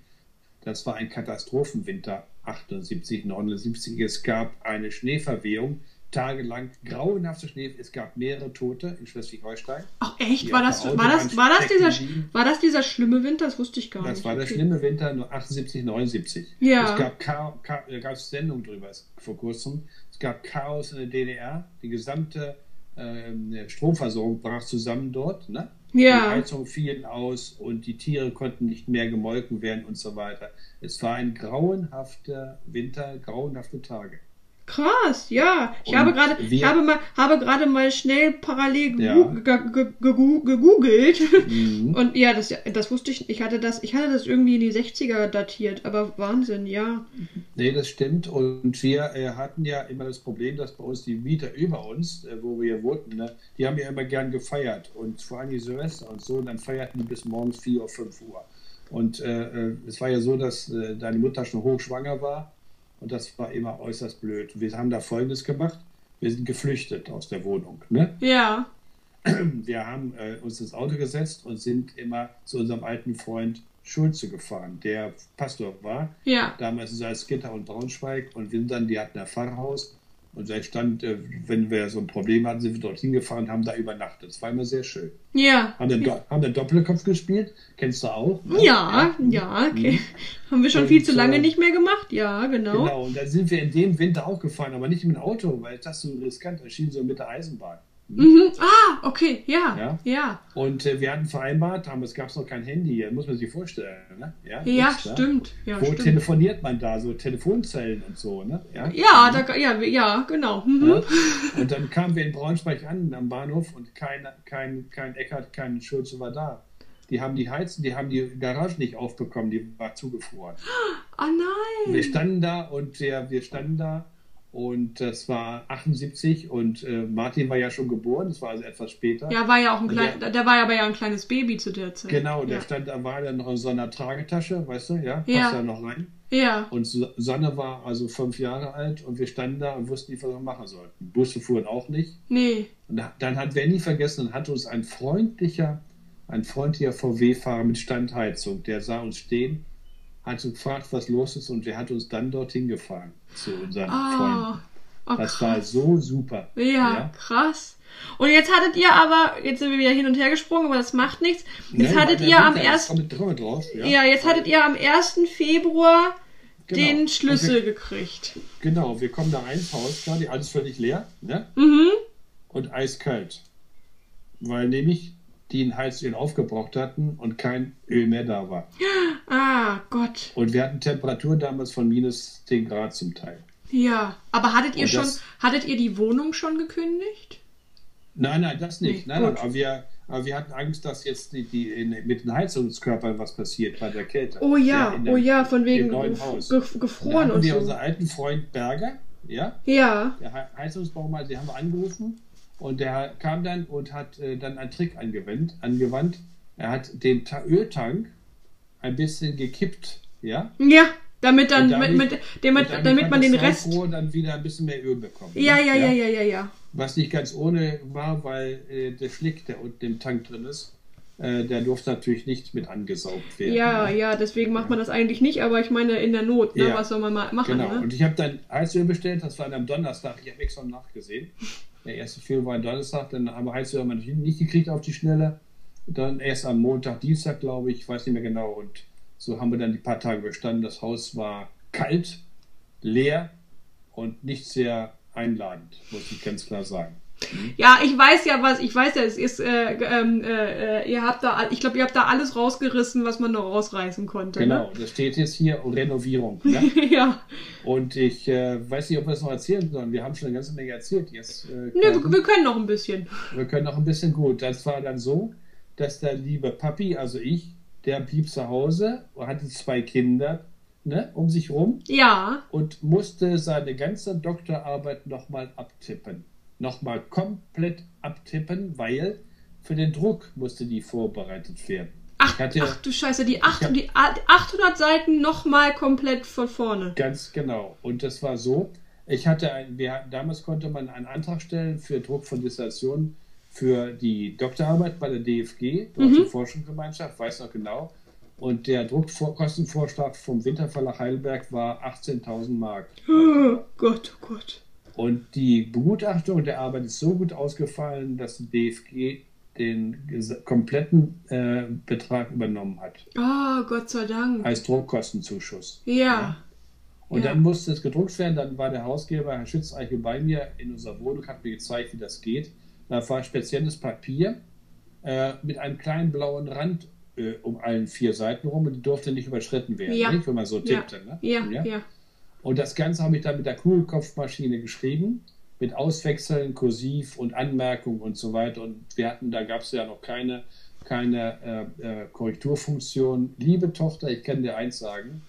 C: das war ein Katastrophenwinter 78, 79. Es gab eine Schneeverwehung tagelang grauenhafter Schnee. Es gab mehrere Tote in Schleswig-Holstein.
B: Ach echt? War das, war, das, war, das dieser, war das dieser schlimme Winter? Das wusste ich gar
C: das
B: nicht.
C: Das war der schlimme Winter 78, 79.
B: Ja.
C: Es gab, Cha Cha da gab es Sendungen drüber vor kurzem. Es gab Chaos in der DDR. Die gesamte äh, Stromversorgung brach zusammen dort. Ne?
B: Ja.
C: Die Heizung fielen aus und die Tiere konnten nicht mehr gemolken werden und so weiter. Es war ein grauenhafter Winter, grauenhafte Tage.
B: Krass, ja. Ich und habe gerade, ich habe mal, habe gerade mal schnell parallel ja. gegoogelt. Mhm. Und ja, das, das wusste ich, ich hatte das, ich hatte das irgendwie in die 60er datiert, aber Wahnsinn, ja.
C: Nee, das stimmt. Und wir äh, hatten ja immer das Problem, dass bei uns die Mieter über uns, äh, wo wir wohnten, ne, die haben ja immer gern gefeiert. Und vor allem die Silvester und so, und dann feierten die bis morgens 4 Uhr, 5 Uhr. Und äh, äh, es war ja so, dass äh, deine Mutter schon hochschwanger war und das war immer äußerst blöd. Wir haben da Folgendes gemacht. Wir sind geflüchtet aus der Wohnung. Ne?
B: Ja.
C: Wir haben äh, uns ins Auto gesetzt und sind immer zu unserem alten Freund Schulze gefahren, der Pastor war.
B: Ja.
C: Damals in Salzgitter und Braunschweig. Und wir sind dann, die hatten ein Pfarrhaus. Und da stand, äh, wenn wir so ein Problem hatten, sind wir dorthin gefahren und haben da übernachtet. Das war immer sehr schön.
B: Ja.
C: Haben den,
B: ja.
C: haben den Doppelkopf gespielt. Kennst du auch?
B: Ne? Ja, ja, ja, okay. Mhm. Haben wir schon und, viel zu lange äh, nicht mehr gemacht. Ja, genau.
C: Genau, und da sind wir in dem Winter auch gefahren, aber nicht mit dem Auto, weil das so riskant erschien, so mit der Eisenbahn.
B: Mhm. Ah, okay, ja. Ja. ja.
C: Und äh, wir hatten vereinbart, damals gab es noch kein Handy, muss man sich vorstellen. Ne?
B: Ja, ja nichts, stimmt. Ja,
C: Wo
B: stimmt.
C: telefoniert man da? So Telefonzellen und so, ne?
B: Ja, ja, da, ja, ja genau. Mhm. Ja.
C: Und dann kamen wir in Braunschweig an, am Bahnhof, und kein, kein, kein Eckert, kein Schulze war da. Die haben die Heizen, die haben die Garage nicht aufbekommen, die war zugefroren.
B: Oh nein!
C: Wir standen da und der, wir standen da und das war 78 und äh, Martin war ja schon geboren, das war also etwas später.
B: Ja, war ja auch ein klein, der, der, war ja aber ja ein kleines Baby zu der Zeit.
C: Genau, der
B: ja.
C: stand, da war dann noch in so einer Tragetasche, weißt du, ja,
B: ja.
C: passt da noch rein.
B: Ja.
C: Und Sonne war also fünf Jahre alt und wir standen da und wussten nicht, was wir machen sollten. Busse fuhren auch nicht.
B: Nee.
C: Und dann hat nie vergessen, dann hat uns ein freundlicher, ein freundlicher VW-Fahrer mit Standheizung, der sah uns stehen hat gefragt, was los ist und der hat uns dann dorthin gefahren zu unseren oh, Freunden. Oh, das war so super.
B: Ja, ja, krass. Und jetzt hattet ihr aber, jetzt sind wir wieder hin und her gesprungen, aber das macht nichts. Jetzt Nein, hattet ihr am 1. Ja. ja. jetzt hattet ihr am 1. Februar genau. den Schlüssel wir, gekriegt.
C: Genau, wir kommen da rein, Haus, klar, die alles völlig leer, ne?
B: Mhm.
C: Und eiskalt. Weil nämlich die ein Heizöl aufgebraucht hatten und kein Öl mehr da war.
B: Ah, Gott.
C: Und wir hatten Temperaturen damals von minus 10 Grad zum Teil.
B: Ja, aber hattet ihr schon, hattet ihr die Wohnung schon gekündigt?
C: Nein, nein, das nicht. Nee, nein, nein, aber wir, aber wir hatten Angst, dass jetzt die, die in, mit den Heizungskörpern was passiert bei der Kälte.
B: Oh ja, ja oh ja, von wegen
C: neuen Haus.
B: gefroren
C: und wir so. unseren alten Freund Berger, ja?
B: Ja.
C: Der Heizungsbaumeister, den haben wir angerufen und der kam dann und hat äh, dann einen Trick angewendet, angewandt. Er hat den Ta Öltank ein bisschen gekippt, ja?
B: Ja. Damit dann,
C: damit-
B: mit, mit, damit,
C: Und
B: damit man den Rest.
C: Dann wieder ein bisschen mehr Öl bekommen. ne?
B: Ja, ja, ja, ja, ja, ja.
C: Was nicht ganz ohne war, weil äh, der Schlick, der unten im Tank drin ist, äh, der durfte natürlich nicht mit angesaugt werden.
B: Ja,
C: ne?
B: ja, deswegen macht man das eigentlich nicht, aber ich meine in der Not, ne?
C: Ja.
B: was soll man mal machen?
C: Genau.
B: Ne?
C: Und ich habe dann Heizöl bestellt, das war dann am Donnerstag. Ich habe extra nachgesehen. Der erste Film war am Donnerstag, dann haben wir wir natürlich nicht gekriegt auf die Schnelle. Dann erst am Montag, Dienstag, glaube ich, ich weiß nicht mehr genau. Und so haben wir dann die paar Tage bestanden. Das Haus war kalt, leer und nicht sehr einladend, muss ich ganz klar sagen.
B: Ja, ich weiß ja was, ich weiß ja, es ist, äh, ähm, äh, äh, ihr habt da, ich glaube, ihr habt da alles rausgerissen, was man noch rausreißen konnte.
C: Genau, das steht jetzt hier Renovierung. Ne?
B: Ne? ja.
C: Und ich äh, weiß nicht, ob wir es noch erzählen sollen. Wir haben schon eine ganze Menge erzählt jetzt. Äh,
B: Ne, wir, wir können noch ein bisschen.
C: Wir können noch ein bisschen gut. Das war dann so, dass der liebe Papi, also ich, der blieb zu Hause und hatte zwei Kinder ne, um sich rum
B: Ja.
C: und musste seine ganze Doktorarbeit nochmal abtippen. Nochmal komplett abtippen, weil für den Druck musste die vorbereitet werden.
B: Ach,
C: hatte-
B: ach du Scheiße, die, acht,
C: hab-
B: die a- 800 Seiten nochmal komplett von vorne.
C: Ganz genau. Und das war so, ich hatte ein, wir, damals konnte man einen Antrag stellen für Druck von Dissertationen für die Doktorarbeit bei der DFG, Deutsche Forschungsgemeinschaft, weiß noch genau. Und der Druckkostenvorschlag vom Winterverlag Heidelberg war 18.000 Mark.
B: Oh Gott, oh Gott.
C: Und die Begutachtung der Arbeit ist so gut ausgefallen, dass die DFG den kompletten äh, Betrag übernommen hat
B: Oh, Gott sei Dank.
C: als Druckkostenzuschuss.
B: Ja.
C: Und
B: Ja.
C: dann musste es gedruckt werden. Dann war der Hausgeber, Herr Schützeichel, bei mir in unserer Wohnung, hat mir gezeigt, wie das geht. Da war spezielles Papier äh, mit einem kleinen blauen Rand äh, um allen vier Seiten rum und die durfte nicht überschritten werden,
B: Ja.
C: nicht, wenn man so
B: Ja.
C: tippte. Ne?
B: Ja, ja.
C: Und das Ganze habe ich dann mit der Kugelkopfmaschine geschrieben, mit Auswechseln, Kursiv und Anmerkungen und so weiter. Und wir hatten, da gab es ja noch keine, keine äh, äh, Korrekturfunktion. Liebe Tochter, ich kann dir eins sagen,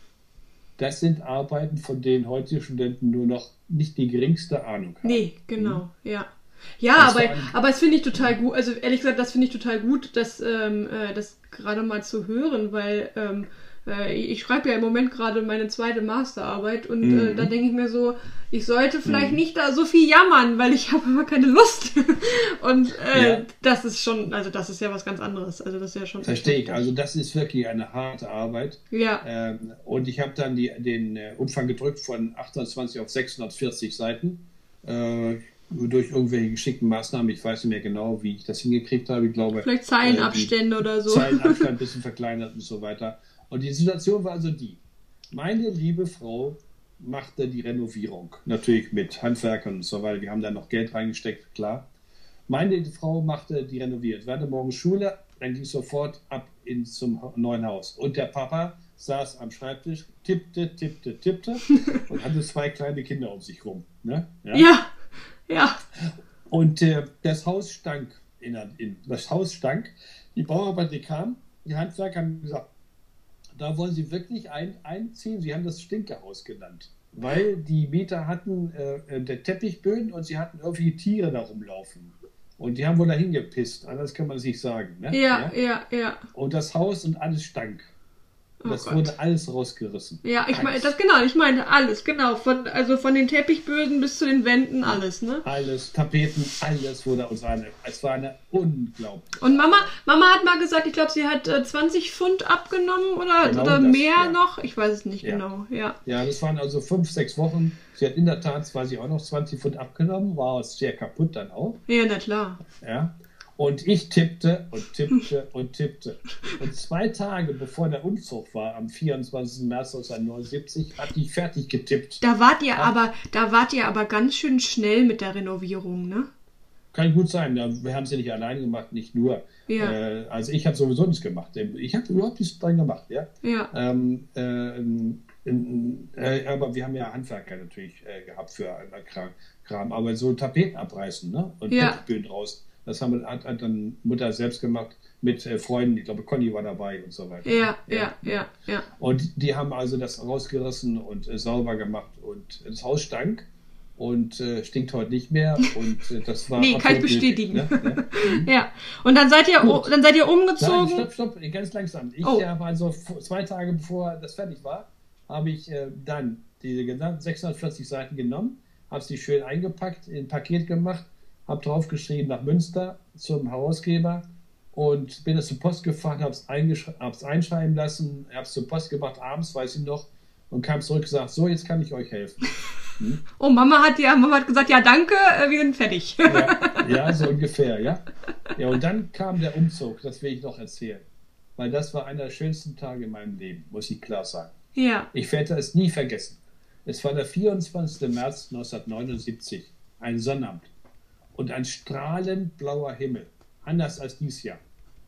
C: das sind Arbeiten, von denen heutige Studenten nur noch nicht die geringste Ahnung haben.
B: Nee, genau, ja. Ja,
C: Das
B: aber, aber es finde ich total gut, also ehrlich gesagt, das finde ich total gut, das, ähm, äh, das gerade mal zu hören, weil ähm, äh, ich schreibe ja im Moment gerade meine zweite Masterarbeit und äh,
C: Mhm.
B: da denke ich mir so, ich sollte vielleicht nicht da so viel jammern, weil ich habe immer keine Lust. und äh,
C: Ja.
B: das ist schon, also das ist ja was ganz anderes. Also das ist ja schon.
C: Verstehe ich. Also das ist wirklich eine harte Arbeit.
B: Ja,
C: Ähm, und ich habe dann die, den äh, Umfang gedrückt von 820 auf 640 Seiten. Äh, durch irgendwelche geschickten Maßnahmen. Ich weiß nicht mehr genau, wie ich das hingekriegt habe. Ich glaube,
B: vielleicht
C: äh,
B: Zeilenabstände oder
C: die
B: so.
C: Zeilenabstand ein bisschen verkleinert und so weiter. Und die Situation war also die. Meine liebe Frau machte die Renovierung. Natürlich mit Handwerkern und so weiter. Wir haben da noch Geld reingesteckt, klar. Meine Frau machte die Renovierung. Wir hatten morgens Schule, dann ging sofort ab in, zum neuen Haus. Und der Papa saß am Schreibtisch, tippte, tippte, tippte und hatte zwei kleine Kinder um sich rum. Ne?
B: ja, ja.
C: Und äh, das Haus stank. In, in, das Haus stank. Die Bauarbeiter kamen, die Handwerker haben gesagt, da wollen sie wirklich ein, einziehen. Sie haben das Stinkehaus genannt. Weil die Mieter hatten äh, äh, der Teppichböden und sie hatten irgendwie Tiere da rumlaufen. Und die haben wohl dahin gepisst. Anders kann man es nicht sagen. Ne?
B: Ja, ja, ja.
C: Und das Haus und alles stank.
B: Oh
C: das
B: Gott.
C: wurde alles rausgerissen.
B: Ja, ich meine, das genau, ich meine alles, genau. Von, also von den Teppichböden bis zu den Wänden, alles, ne?
C: Alles, Tapeten, alles wurde aus einer. Es war eine unglaublich.
B: Und Mama, Mama hat mal gesagt, ich glaube, sie hat äh, 20 Pfund abgenommen oder,
C: Genau
B: oder
C: das,
B: mehr
C: ja.
B: noch. Ich weiß es nicht
C: Ja.
B: genau, ja.
C: Ja, das waren also fünf, sechs Wochen. Sie hat in der Tat, weiß ich auch noch, 20 Pfund abgenommen, war sehr kaputt dann auch.
B: Ja, na klar.
C: Ja. Und ich tippte und tippte und tippte. Und zwei Tage bevor der Umzug war, am 24. März 1979, hatte ich fertig getippt.
B: Da wart ihr aber, da wart ihr aber ganz schön schnell mit der Renovierung, ne?
C: Kann gut sein, wir haben es ja nicht alleine gemacht, nicht nur.
B: Ja.
C: Äh, also ich habe sowieso nichts gemacht. Ich habe überhaupt nichts dran gemacht, ja.
B: Ja.
C: Ähm, äh, äh, aber wir haben ja Handwerker natürlich äh, gehabt für äh, Kram, Kram. Aber so Tapeten abreißen ne? und
B: Ja.
C: Teppichböden raus, das haben, hat, hat dann Mutter selbst gemacht mit äh, Freunden. Ich glaube, Conny war dabei und so weiter.
B: Ja, ja, ja, ja.
C: Und die haben also das rausgerissen und äh, sauber gemacht und das Haus stank und äh, stinkt heute nicht mehr und äh, das war
B: Nee, kann ich bestätigen.
C: nötig, ne? Ne?
B: Ja. Und dann seid ihr,
C: Gut.
B: dann seid ihr
C: Nein,
B: umgezogen.
C: stopp, stopp, ganz langsam. Ich
B: Oh.
C: habe also zwei Tage bevor das fertig war, habe ich äh, dann diese genannten 640 Seiten genommen, habe sie schön eingepackt, in ein Paket gemacht, habe draufgeschrieben nach Münster zum Herausgeber und bin es zur Post gefahren, habe es einschreiben lassen, habe es zur Post gebracht, abends, weiß ich noch, und kam zurück und gesagt, so, jetzt kann ich euch helfen.
B: Hm? Oh, Mama hat ja, Mama hat gesagt, ja, danke, äh, wir sind fertig.
C: Ja, ja, so ungefähr, ja. Ja, und dann kam der Umzug, das will ich noch erzählen. Weil das war einer der schönsten Tage in meinem Leben, muss ich klar sagen.
B: Ja.
C: Ich werde es nie vergessen. Es war der 24. März 1979, ein Sonnabend und ein strahlend blauer Himmel, anders als dieses Jahr.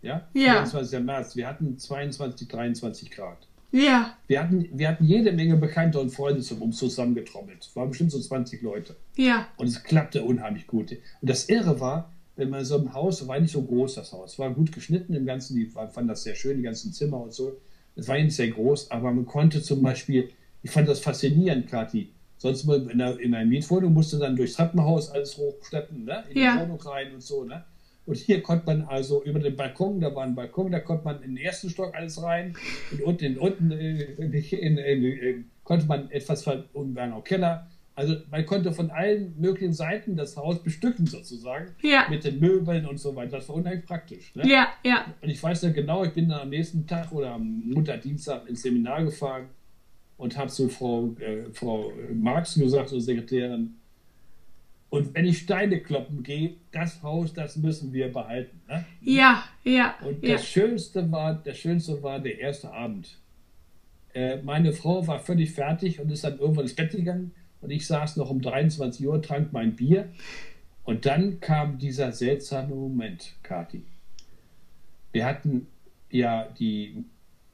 C: Ja?
B: Ja.
C: 24. März, wir hatten 22, 23 Grad.
B: Ja.
C: Wir hatten, wir hatten jede Menge Bekannte und Freunde zum Umzug zusammengetrommelt. Es waren bestimmt so 20 Leute.
B: Ja.
C: Und es klappte unheimlich gut. Und das Irre war, wenn man so im Haus, war nicht so groß das Haus, war gut geschnitten im Ganzen, die fanden das sehr schön, die ganzen Zimmer und so. Es war nicht sehr groß, aber man konnte zum Beispiel, ich fand das faszinierend, Kathi. Sonst in einer, in einer Mietwohnung musste dann durchs Treppenhaus alles hochschleppen, ne? in
B: Ja.
C: die Wohnung rein und so. Ne? Und hier konnte man also über den Balkon, da war ein Balkon, da konnte man in den ersten Stock alles rein und unten, in, unten äh, in, in, konnte man etwas ver- unten war noch Keller. Also man konnte von allen möglichen Seiten das Haus bestücken sozusagen
B: Ja.
C: mit den Möbeln und so weiter. Das war unheimlich praktisch. Ne?
B: Ja, ja.
C: Und ich weiß ja genau, ich bin dann am nächsten Tag oder am Montag, ins Seminar gefahren und habe zu Frau, äh, Frau Marx gesagt, zur Sekretärin, und wenn ich Steine kloppen gehe, das Haus, das müssen wir behalten. Ne?
B: Ja, ja.
C: Und
B: ja.
C: das Schönste war, das Schönste war der erste Abend. Äh, meine Frau war völlig fertig und ist dann irgendwann ins Bett gegangen und ich saß noch um 23 Uhr, trank mein Bier und dann kam dieser seltsame Moment, Kathi. Wir hatten ja die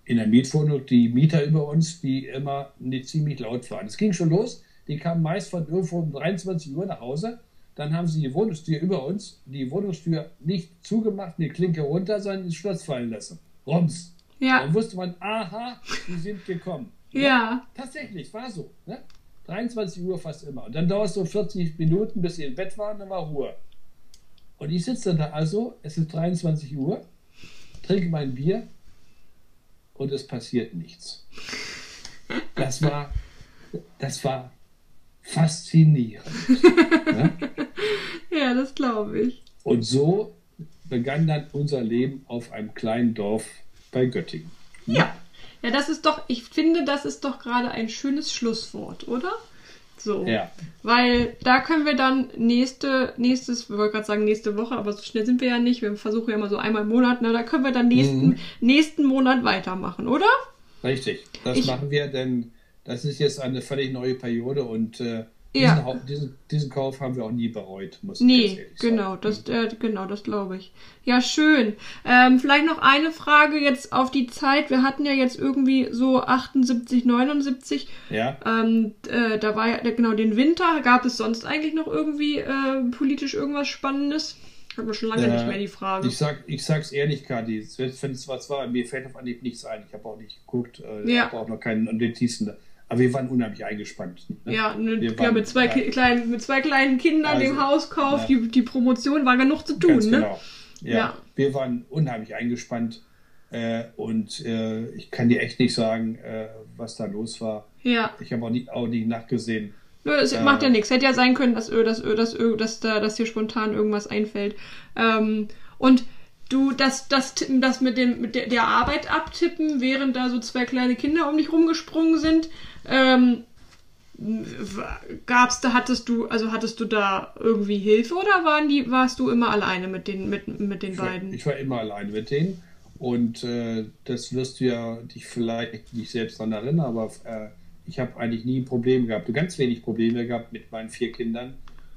C: in der Mietwohnung die Mieter über uns, die immer nicht ziemlich laut waren. Es ging schon los, die kamen meist von irgendwo um 23 Uhr nach Hause. Dann haben sie die Wohnungstür über uns, die Wohnungstür nicht zugemacht, die Klinke runter, sondern ins Schloss fallen lassen. Rums.
B: Ja.
C: Dann wusste man, aha, die sind gekommen.
B: Ja.
C: Tatsächlich, war so. Ne? 23 Uhr fast immer. Und dann dauert es so 40 Minuten, bis sie im Bett waren, dann war Ruhe. Und ich sitze da also, es ist 23 Uhr, trinke mein Bier und es passiert nichts. Das war, das war faszinierend. ne?
B: Ja, das glaube ich.
C: Und so begann dann unser Leben auf einem kleinen Dorf bei Göttingen.
B: Ja. Ja, das ist doch, ich finde, das ist doch gerade ein schönes Schlusswort, oder? So.
C: Ja.
B: Weil da können wir dann nächste, nächstes, ich wollte gerade sagen nächste Woche, aber so schnell sind wir ja nicht. Wir versuchen ja immer so einmal im Monat, na, da können wir dann nächsten,
C: Mhm.
B: nächsten Monat weitermachen, oder?
C: Richtig, das
B: Ich-
C: machen wir, denn das ist jetzt eine völlig neue Periode und äh,
B: Ja.
C: diesen, diesen, diesen Kauf haben wir auch nie bereut, muss ich
B: Nee,
C: ehrlich
B: genau,
C: sagen.
B: das, äh, genau, das glaube ich. Ja, schön. Ähm, vielleicht noch eine Frage jetzt auf die Zeit. Wir hatten ja jetzt irgendwie so 78, 79.
C: Ja,
B: Ähm, äh, da war ja, genau, den Winter. Gab es sonst eigentlich noch irgendwie äh, politisch irgendwas Spannendes? Hat man schon lange
C: Äh,
B: nicht mehr die Frage.
C: ich, sag, ich sag's ehrlich, Kati, wenn es was war, mir fällt auf Anhieb nichts ein. Ich habe auch nicht geguckt, äh,
B: Ja.
C: habe auch noch keinen Notizen. Aber wir waren unheimlich eingespannt. Ne?
B: Ja, ne,
C: Wir
B: ja
C: waren-
B: mit, zwei
C: ja.
B: Kleinen, mit zwei kleinen Kindern,
C: Also,
B: dem Hauskauf,
C: ja.
B: die, die Promotion, war genug zu tun,
C: Ganz
B: ne?
C: genau. Ja, wir waren unheimlich eingespannt äh, und äh, ich kann dir echt nicht sagen, äh, was da los war.
B: Ja.
C: Ich habe auch nicht, auch nicht nachgesehen.
B: Nö, es
C: Äh,
B: macht ja nichts. Hätte ja sein können, dass, dass, dass, dass, da, dass dir spontan irgendwas einfällt. Ähm, und du, das, das, Tippen, das mit, dem, mit der, der Arbeit abtippen, während da so zwei kleine Kinder um dich rumgesprungen sind, ähm, gab's da, hattest du, also hattest du da irgendwie Hilfe oder waren die, warst du immer alleine mit den, mit, mit den
C: Ich war,
B: beiden?
C: ich war immer allein mit denen und äh, das wirst du ja dich vielleicht nicht selbst daran erinnern, aber äh, ich habe eigentlich nie Probleme gehabt, ganz wenig Probleme gehabt mit meinen vier Kindern,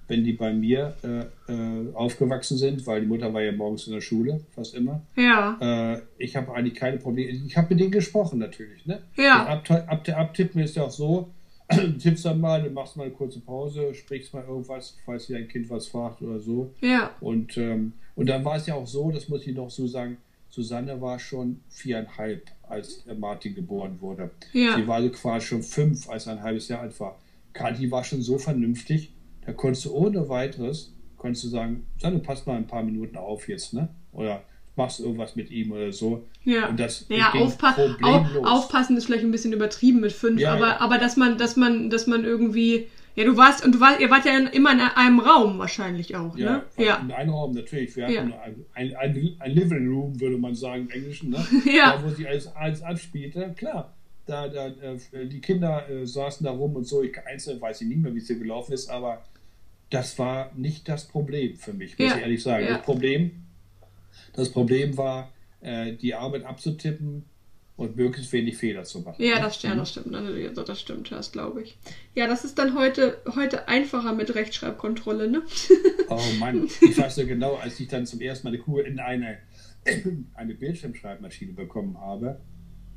C: wenn die bei mir äh, äh, aufgewachsen sind, weil die Mutter war ja morgens in der Schule, fast immer.
B: Ja.
C: Äh, ich habe eigentlich keine Probleme. Ich habe mit denen gesprochen natürlich. Ne?
B: Ja.
C: Und Ab, ab, abtippen ist ja auch so, tippst dann mal, du machst mal eine kurze Pause, sprichst mal irgendwas, falls dir ein Kind was fragt oder so.
B: Ja.
C: Und, ähm, und dann war es ja auch so, das muss ich noch so sagen, Susanne war schon viereinhalb, als Martin geboren wurde.
B: Ja.
C: Sie war also quasi schon fünf, als er ein halbes Jahr alt war. Kathi war schon so vernünftig, da konntest du ohne weiteres, konntest du sagen, Susanne, pass mal ein paar Minuten auf jetzt, ne? Oder machst irgendwas mit ihm oder so.
B: Ja,
C: Und das
B: ja aufpa au,
C: problemlos.
B: aufpassen ist vielleicht ein bisschen übertrieben mit fünf,
C: Ja,
B: aber,
C: ja.
B: aber dass man, dass man, dass man irgendwie, ja, du warst, und du warst, ihr wart ja immer in einem Raum wahrscheinlich auch,
C: Ja,
B: ne? Ja.
C: in einem Raum natürlich. Wir
B: Ja.
C: hatten ein, ein, ein, ein Living Room, würde man sagen im Englischen, ne?
B: Ja.
C: da wo sich alles, alles abspielte. Klar, da, da, äh, die Kinder äh, saßen da rum und so. Ich einzeln weiß ich nicht mehr, wie es hier gelaufen ist, aber das war nicht das Problem für mich, muss
B: Ja.
C: ich ehrlich sagen.
B: Ja.
C: Das Problem, das Problem war, äh, die Arbeit abzutippen und möglichst wenig Fehler zu machen.
B: Ja, das, ja, das stimmt. Also, das stimmt, das glaube ich. Ja, das ist dann heute, heute einfacher mit Rechtschreibkontrolle, ne?
C: Oh Mann, ich weiß so genau, als ich dann zum ersten Mal eine Kugel in eine, eine Bildschirmschreibmaschine bekommen habe,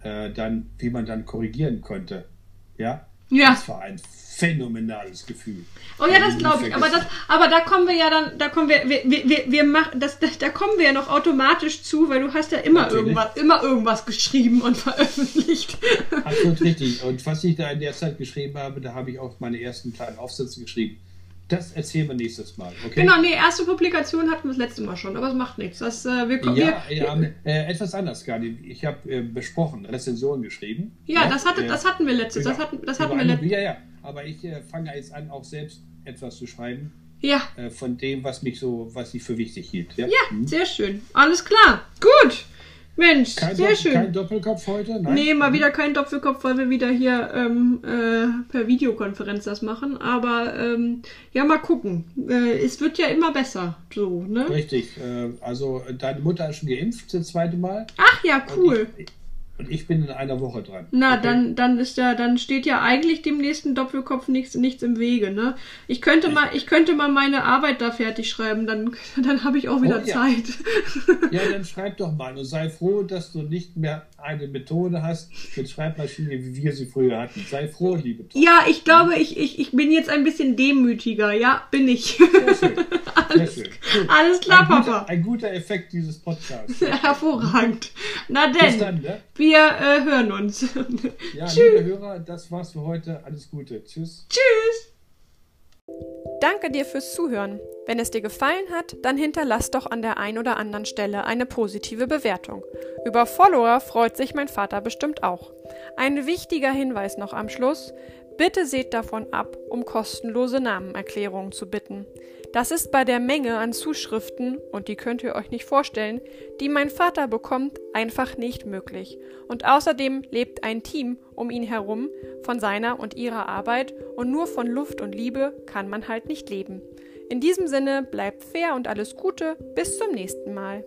C: äh, dann, wie man dann korrigieren konnte. Ja?
B: Ja.
C: Das war ein phänomenales Gefühl.
B: Oh ja, das
C: nie
B: glaube ich. Aber das, aber da kommen wir ja dann, da kommen wir, wir, wir, wir, wir machen, das, das, da kommen wir ja noch automatisch zu, weil du hast ja immer
C: Natürlich.
B: irgendwas, immer irgendwas geschrieben und veröffentlicht.
C: Absolut richtig. Und was ich da in der Zeit geschrieben habe, da habe ich auch meine ersten kleinen Aufsätze geschrieben. Das erzählen wir nächstes Mal. Okay?
B: Genau, nee, erste Publikation hatten wir das letzte Mal schon, aber es macht nichts. Das, äh, wir, kommen-
C: Ja,
B: wir,
C: ja äh, etwas anders gar nicht. Ich habe äh, besprochen, Rezensionen geschrieben.
B: ja, das, hatte,
C: äh,
B: das hatten wir letztes, das
C: über-
B: hatten, das hatten wir letztes.
C: Ja, ja. Aber ich äh, fange jetzt an, auch selbst etwas zu schreiben
B: Ja,
C: äh, von dem, was mich so, was ich für wichtig hielt. Ja,
B: ja,
C: Hm.
B: sehr schön. Alles klar. Gut. Mensch,
C: Kein,
B: sehr
C: Dopp-
B: schön.
C: kein Doppelkopf heute? Nein.
B: Nee, mal wieder kein Doppelkopf, weil wir wieder hier ähm, äh, per Videokonferenz das machen. Aber ähm, ja, mal gucken. Äh, es wird ja immer besser. So, ne?
C: Richtig. Äh, also deine Mutter ist schon geimpft das zweite Mal.
B: Ach ja, cool.
C: Ich, und ich bin in einer Woche dran.
B: Na,
C: Okay?
B: dann, dann ist ja, dann steht ja eigentlich dem nächsten Doppelkopf nichts, nichts im Wege, ne? Ich könnte mal, ich könnte mal meine Arbeit da fertig schreiben, dann, dann habe ich auch wieder
C: Oh ja.
B: Zeit.
C: Ja, dann schreib doch mal und sei froh, dass du nicht mehr eine Methode hast mit Schreibmaschine, wie wir sie früher hatten. Sei froh, liebe Tochter.
B: Ja, ich glaube, ich, ich, ich bin jetzt ein bisschen demütiger, ja, bin ich.
C: Sehr schön. Sehr schön.
B: Alles klar,
C: ein guter,
B: Papa.
C: Ein guter Effekt dieses Podcasts.
B: Hervorragend. Na
C: Bis
B: denn,
C: dann, ne?
B: wir äh, hören uns.
C: Ja,
B: Tschüss.
C: liebe Hörer, das war's für heute. Alles Gute. Tschüss.
B: Tschüss.
A: Danke dir fürs Zuhören. Wenn es dir gefallen hat, dann hinterlass doch an der ein oder anderen Stelle eine positive Bewertung. Über Follower freut sich mein Vater bestimmt auch. Ein wichtiger Hinweis noch am Schluss. Bitte seht davon ab, um kostenlose Namenerklärungen zu bitten. Das ist bei der Menge an Zuschriften, und die könnt ihr euch nicht vorstellen, die mein Vater bekommt, einfach nicht möglich. Und außerdem lebt ein Team um ihn herum von seiner und ihrer Arbeit und nur von Luft und Liebe kann man halt nicht leben. In diesem Sinne bleibt fair und alles Gute, bis zum nächsten Mal.